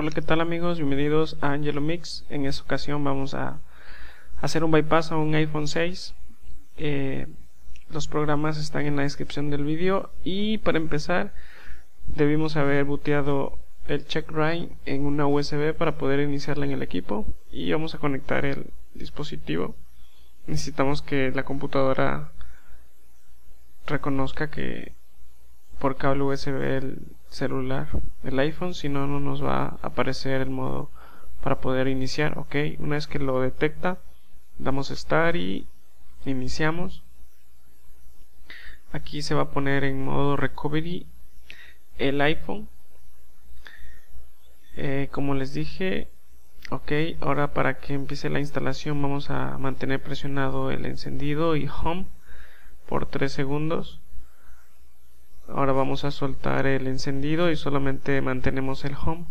Hola, ¿qué tal amigos? Bienvenidos a Angelo Mix. En esta ocasión vamos a hacer un bypass a un iPhone 6. Eh, los programas están en la descripción del vídeo y para empezar debimos haber booteado el checkra en una USB para poder iniciarla en el equipo y vamos a conectar el dispositivo. Necesitamos que la computadora reconozca que por cable USB el celular, el iPhone, si no, no nos va a aparecer el modo para poder iniciar. Ok, una vez que lo detecta, damos Start y iniciamos. Aquí se va a poner en modo Recovery el iPhone. Eh, como les dije, ok, ahora para que empiece la instalación vamos a mantener presionado el encendido y Home por 3 segundos ahora vamos a soltar el encendido y solamente mantenemos el home.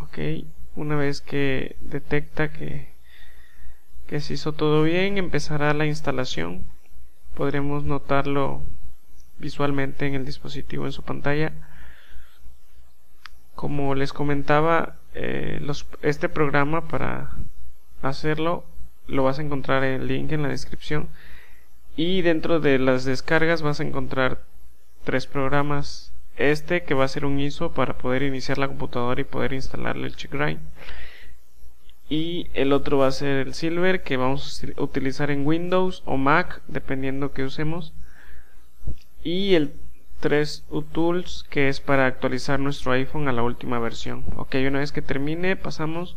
Ok una vez que detecta que, que se hizo todo bien empezará la instalación. Podremos notarlo visualmente en el dispositivo en su pantalla. Como les comentaba eh, este programa para hacerlo lo vas a encontrar en el link en la descripción y dentro de las descargas vas a encontrar tres programas. Este que va a ser un ISO para poder iniciar la computadora y poder instalarle el checkra Y el otro va a ser el Silver que vamos a utilizar en Windows o Mac dependiendo que usemos. Y el 3 UTools que es para actualizar nuestro iPhone a la última versión. Ok, una vez que termine pasamos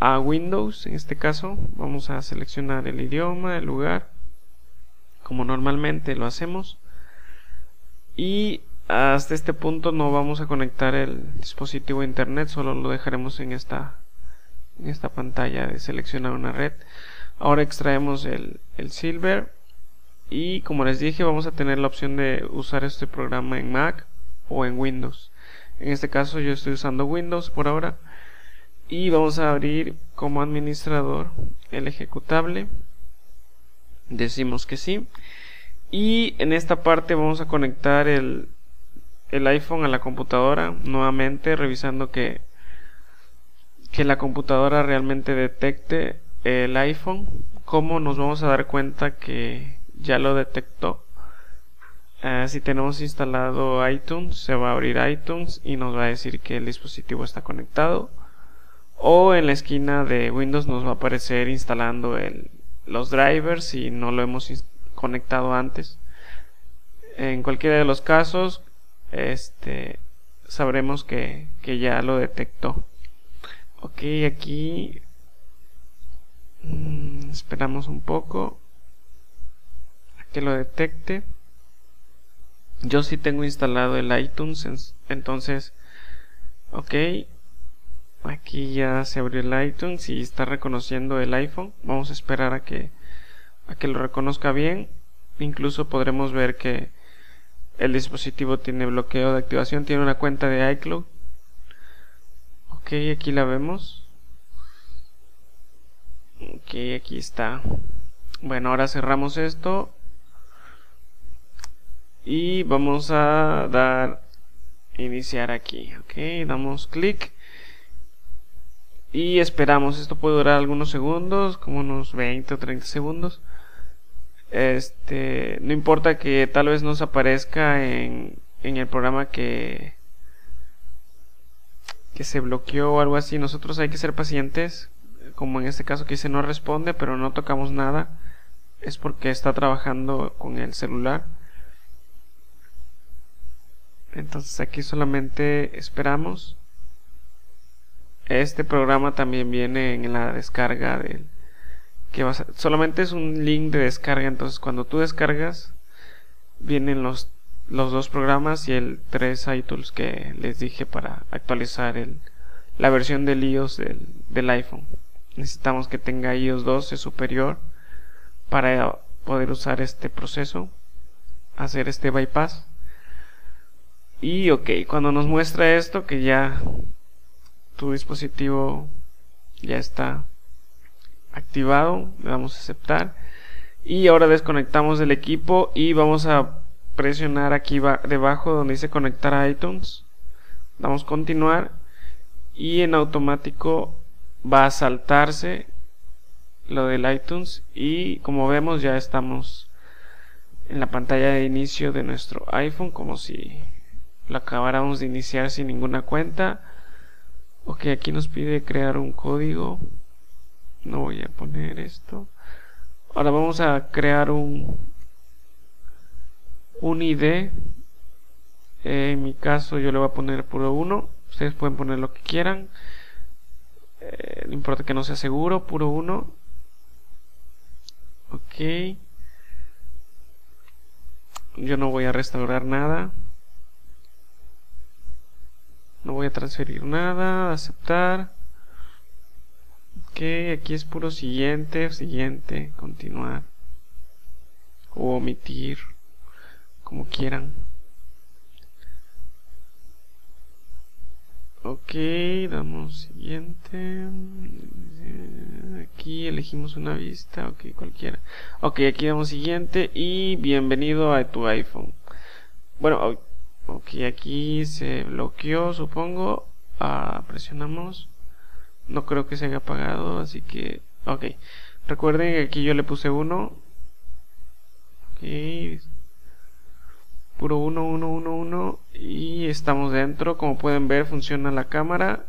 a Windows. En este caso vamos a seleccionar el idioma, el lugar como normalmente lo hacemos. Y hasta este punto no vamos a conectar el dispositivo a internet solo lo dejaremos en esta en esta pantalla de seleccionar una red. Ahora extraemos el, el silver y como les dije vamos a tener la opción de usar este programa en Mac o en Windows. En este caso yo estoy usando Windows por ahora. Y vamos a abrir como administrador el ejecutable decimos que sí. Y en esta parte vamos a conectar el, el iPhone a la computadora nuevamente revisando que que la computadora realmente detecte el iPhone. Como nos vamos a dar cuenta que ya lo detectó eh, si tenemos instalado iTunes se va a abrir iTunes y nos va a decir que el dispositivo está conectado. O en la esquina de Windows nos va a aparecer instalando el, los drivers si no lo hemos conectado antes. En cualquiera de los casos, este sabremos que, que ya lo detectó. Ok, aquí mm, esperamos un poco a que lo detecte. Yo sí tengo instalado el iTunes, entonces, ok, Aquí ya se abrió el iTunes y está reconociendo el iPhone. Vamos a esperar a que, a que lo reconozca bien. Incluso podremos ver que el dispositivo tiene bloqueo de activación, tiene una cuenta de iCloud. Ok, aquí la vemos. Ok, aquí está. Bueno, ahora cerramos esto. Y vamos a dar iniciar aquí. Ok, damos clic y esperamos. Esto puede durar algunos segundos, como unos 20 o 30 segundos. Este, no importa que tal vez nos aparezca en, en el programa que que se bloqueó o algo así. Nosotros hay que ser pacientes, como en este caso que dice no responde, pero no tocamos nada. Es porque está trabajando con el celular. Entonces aquí solamente esperamos este programa también viene en la descarga del que vas solamente es un link de descarga, entonces cuando tú descargas vienen los los dos programas y el 3 iTools que les dije para actualizar el, la versión del iOS del, del iPhone. Necesitamos que tenga iOS 12 superior para poder usar este proceso, hacer este bypass. Y ok, cuando nos muestra esto que ya tu dispositivo ya está activado, le damos a aceptar y ahora desconectamos del equipo y vamos a presionar aquí debajo donde dice conectar a iTunes. Damos continuar y en automático va a saltarse lo del iTunes y como vemos ya estamos en la pantalla de inicio de nuestro iPhone como si lo acabáramos de iniciar sin ninguna cuenta ok aquí nos pide crear un código. No voy a poner esto. Ahora vamos a crear un un ID en mi caso yo le voy a poner puro 1 ustedes pueden poner lo que quieran. Eh, no importa que no sea seguro puro 1 ok. Yo no voy a restaurar nada no voy a transferir nada aceptar. Ok aquí es puro siguiente siguiente continuar. O omitir como quieran. Ok damos siguiente. Aquí elegimos una vista ok cualquiera. Ok aquí damos siguiente y bienvenido a tu iphone. Bueno ok aquí se bloqueó supongo ah, presionamos no creo que se haya apagado así que ok recuerden que aquí yo le puse uno ok puro 1, 1, 1, 1 y estamos dentro. Como pueden ver funciona la cámara.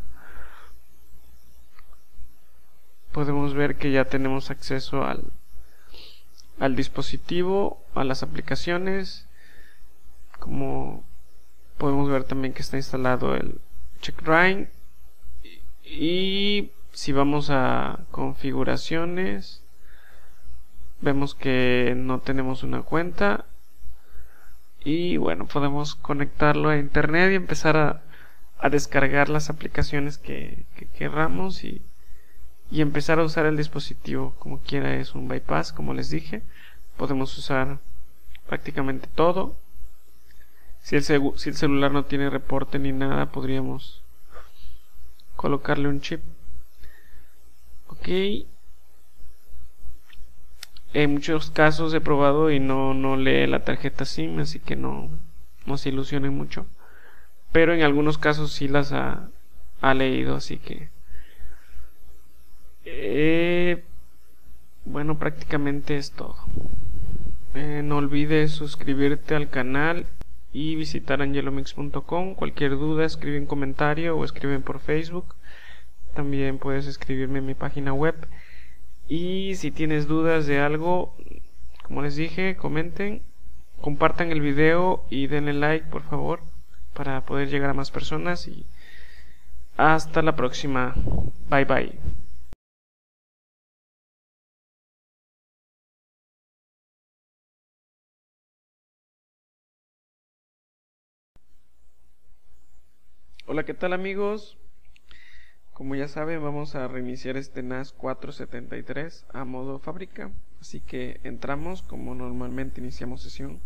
Podemos ver que ya tenemos acceso al, al dispositivo, a las aplicaciones. Como podemos ver también que está instalado el CheckRine. Y si vamos a configuraciones, vemos que no tenemos una cuenta. Y bueno podemos conectarlo a internet y empezar a, descargar las aplicaciones que, querramos y, y, empezar a usar el dispositivo como quiera. Es un bypass como les dije. Podemos usar prácticamente todo si el, si el celular no tiene reporte ni nada podríamos colocarle un chip ok en muchos casos he probado y no, no lee la tarjeta SIM, así que no, no se ilusionen mucho. Pero en algunos casos sí las ha, ha leído, así que... Eh, bueno, prácticamente es todo. Eh, no olvides suscribirte al canal y visitar angelomix.com. Cualquier duda, escribe en comentario o escriben por Facebook. También puedes escribirme en mi página web y si tienes dudas de algo, como les dije, comenten, compartan el video y denle like, por favor, para poder llegar a más personas. Y hasta la próxima. Bye bye. Hola, ¿qué tal amigos? Como ya saben, vamos a reiniciar este NAS 473 a modo fábrica. Así que entramos como normalmente iniciamos sesión.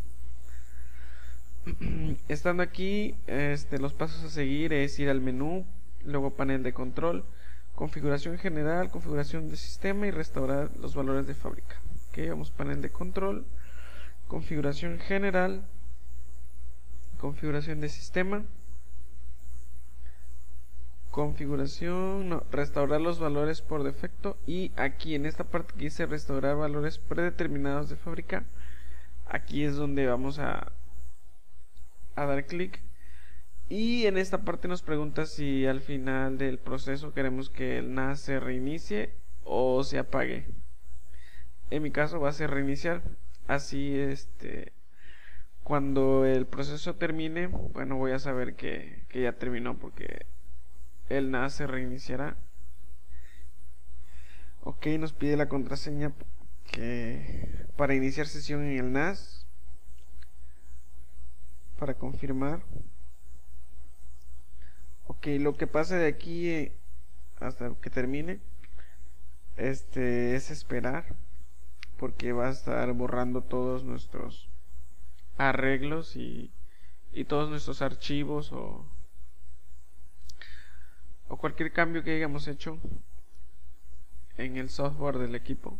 Estando aquí, este, los pasos a seguir es ir al menú, luego panel de control, configuración general, configuración de sistema y restaurar los valores de fábrica. Ok, vamos panel de control, configuración general, configuración de sistema configuración, no, restaurar los valores por defecto y aquí en esta parte que dice restaurar valores predeterminados de fábrica, aquí es donde vamos a, a dar clic y en esta parte nos pregunta si al final del proceso queremos que el NAS se reinicie o se apague. En mi caso va a ser reiniciar, así este cuando el proceso termine, bueno voy a saber que, que ya terminó porque el NAS se reiniciará. Ok, nos pide la contraseña que para iniciar sesión en el NAS. Para confirmar. Ok, lo que pasa de aquí eh, hasta que termine este es esperar porque va a estar borrando todos nuestros arreglos y, y todos nuestros archivos o o cualquier cambio que hayamos hecho en el software del equipo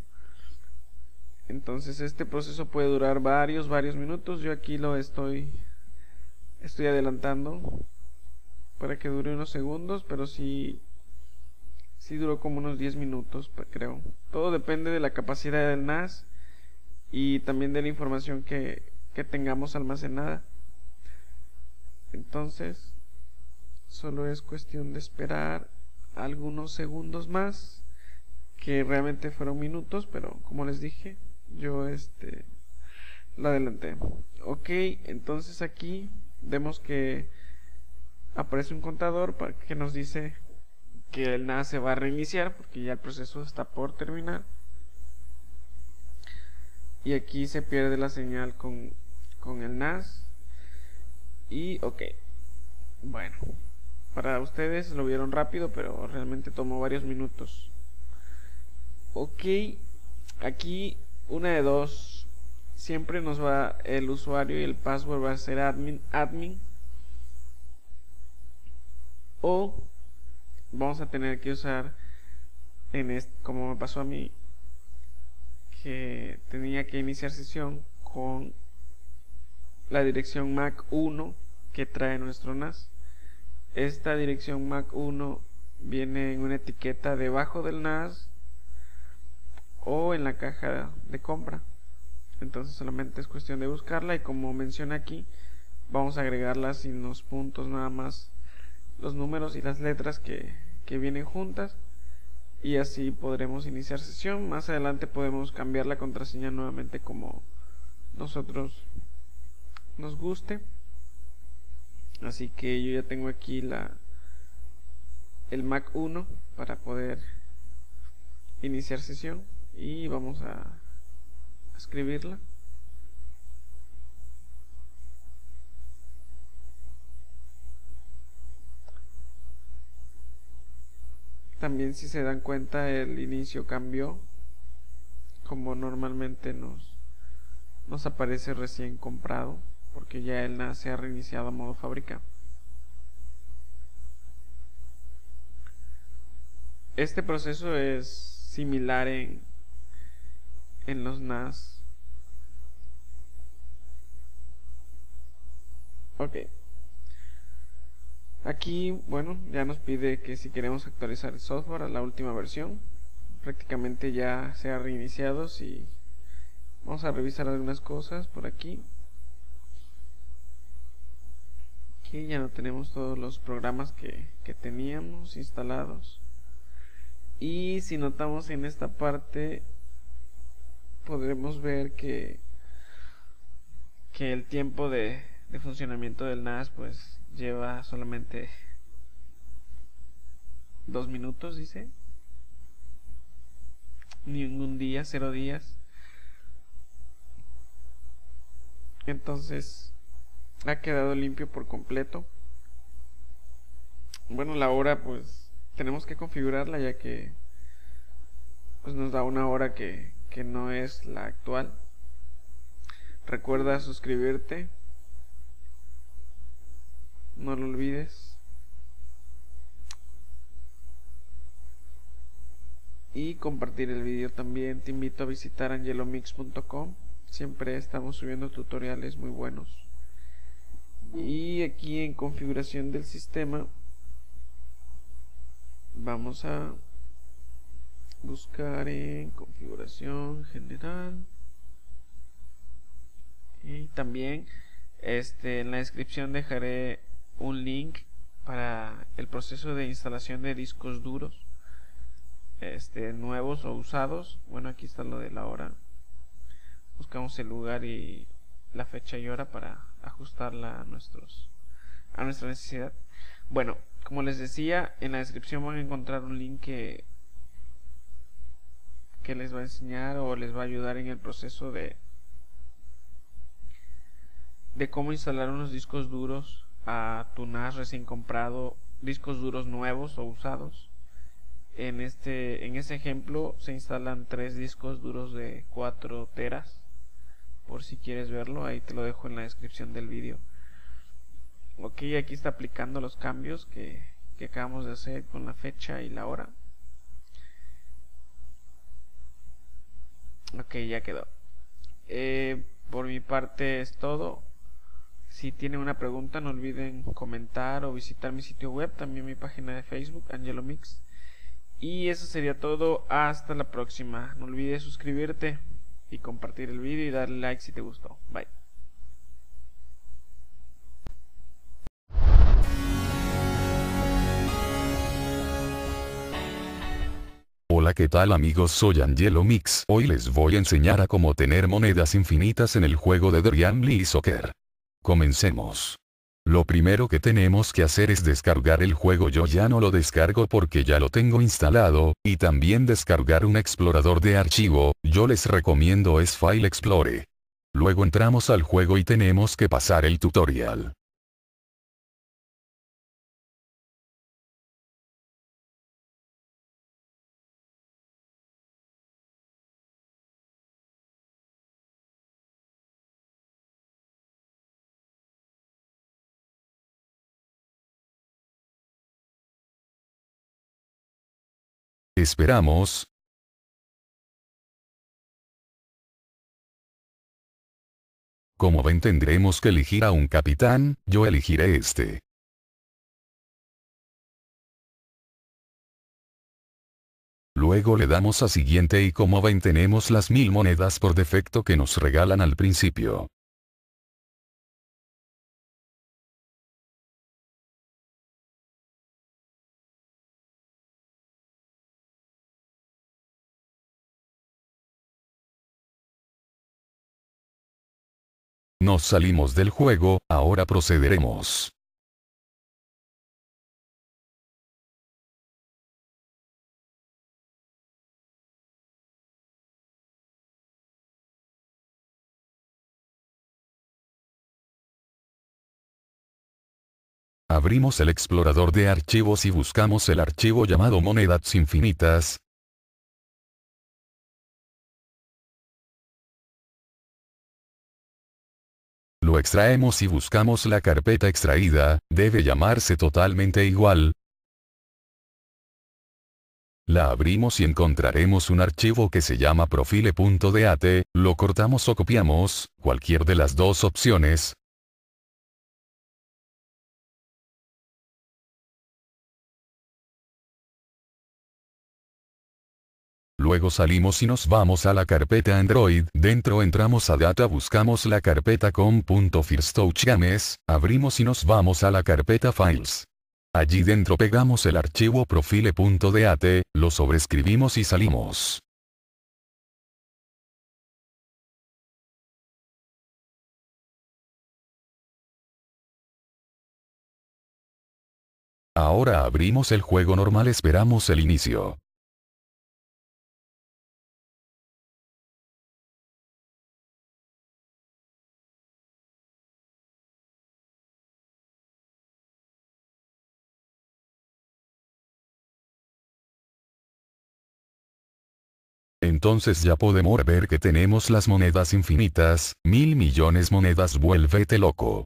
Entonces este proceso puede durar varios, varios minutos. Yo aquí lo estoy, estoy adelantando para que dure unos segundos, pero sí, sí duró como unos 10 minutos, creo. Todo depende de la capacidad del NAS y también de la información que, que tengamos almacenada. Entonces, solo es cuestión de esperar algunos segundos más que realmente fueron minutos pero como les dije yo este lo adelanté. Ok entonces aquí vemos que aparece un contador que nos dice que el NAS se va a reiniciar porque ya el proceso está por terminar. Y aquí se pierde la señal con, con el NAS. Y ok bueno para ustedes lo vieron rápido, pero realmente tomó varios minutos. Ok, aquí una de dos. Siempre nos va el usuario y el password va a ser admin, admin. O vamos a tener que usar en como me pasó a mí que tenía que iniciar sesión con la dirección Mac 1 que trae nuestro NAS esta dirección MAC 1 viene en una etiqueta debajo del NAS o en la caja de compra. Entonces solamente es cuestión de buscarla y como menciona aquí, vamos a agregarla sin los puntos nada más los números y las letras que, que vienen juntas y así podremos iniciar sesión. Más adelante podemos cambiar la contraseña nuevamente como nosotros nos guste. Así que yo ya tengo aquí la el Mac 1 para poder iniciar sesión y vamos a, escribirla. También si se dan cuenta el inicio cambió como normalmente nos, nos aparece recién comprado porque ya el NAS se ha reiniciado a modo fábrica. Este proceso es similar en, en los NAS. Ok. Aquí, bueno, ya nos pide que si queremos actualizar el software a la última versión. Prácticamente ya se ha reiniciado. Si vamos a revisar algunas cosas por aquí ya no tenemos todos los programas que, que teníamos instalados. Y si notamos en esta parte podremos ver que que el tiempo de, de funcionamiento del NAS pues lleva solamente dos minutos dice. Ningún día cero días. Entonces ha quedado limpio por completo. Bueno, la hora pues tenemos que configurarla ya que pues nos da una hora que, que no es la actual. Recuerda suscribirte. No lo olvides. Y compartir el vídeo también. Te invito a visitar angelomix.com. Siempre estamos subiendo tutoriales muy buenos y aquí en configuración del sistema vamos a buscar en configuración general. Y también este en la descripción dejaré un link para el proceso de instalación de discos duros este nuevos o usados. Bueno aquí está lo de la hora. Buscamos el lugar y la fecha y hora para ajustarla a nuestros a nuestra necesidad. Bueno, como les decía, en la descripción van a encontrar un link que que les va a enseñar o les va a ayudar en el proceso de de cómo instalar unos discos duros a tu NAS recién comprado, discos duros nuevos o usados. En este en ese ejemplo se instalan tres discos duros de 4 teras por si quieres verlo, ahí te lo dejo en la descripción del vídeo. Ok, aquí está aplicando los cambios que, que acabamos de hacer con la fecha y la hora. Ok, ya quedó. Eh, por mi parte es todo. Si tienen una pregunta, no olviden comentar o visitar mi sitio web, también mi página de Facebook, Angelo Mix. Y eso sería todo. Hasta la próxima. No olvides suscribirte y compartir el vídeo y darle like si te gustó. Bye. Hola qué tal amigos soy Angelo Mix. Hoy les voy a enseñar a cómo tener monedas infinitas en el juego de Dream Lee Soccer. Comencemos. Lo primero que tenemos que hacer es descargar el juego yo ya no lo descargo porque ya lo tengo instalado, y también descargar un explorador de archivo, yo les recomiendo es File Explore. Luego entramos al juego y tenemos que pasar el tutorial. Esperamos. Como ven tendremos que elegir a un capitán, yo elegiré este. Luego le damos a siguiente y como ven tenemos las mil monedas por defecto que nos regalan al principio. Nos salimos del juego, ahora procederemos. Abrimos el explorador de archivos y buscamos el archivo llamado monedas infinitas, Lo extraemos y buscamos la carpeta extraída, debe llamarse totalmente igual. La abrimos y encontraremos un archivo que se llama profile.dat, lo cortamos o copiamos, cualquier de las dos opciones, Luego salimos y nos vamos a la carpeta Android. Dentro entramos a Data buscamos la carpeta com.firstouchgames, abrimos y nos vamos a la carpeta Files. Allí dentro pegamos el archivo profile.dat, lo sobrescribimos y salimos. Ahora abrimos el juego normal esperamos el inicio. Entonces ya podemos ver que tenemos las monedas infinitas, mil millones monedas vuélvete loco.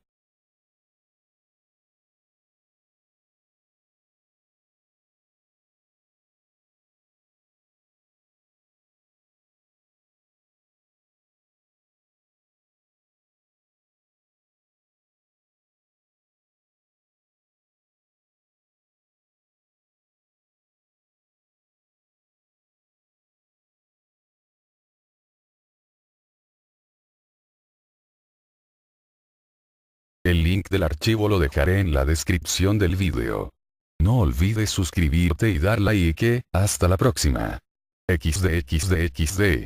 El link del archivo lo dejaré en la descripción del vídeo. No olvides suscribirte y dar like, hasta la próxima. XD XD XD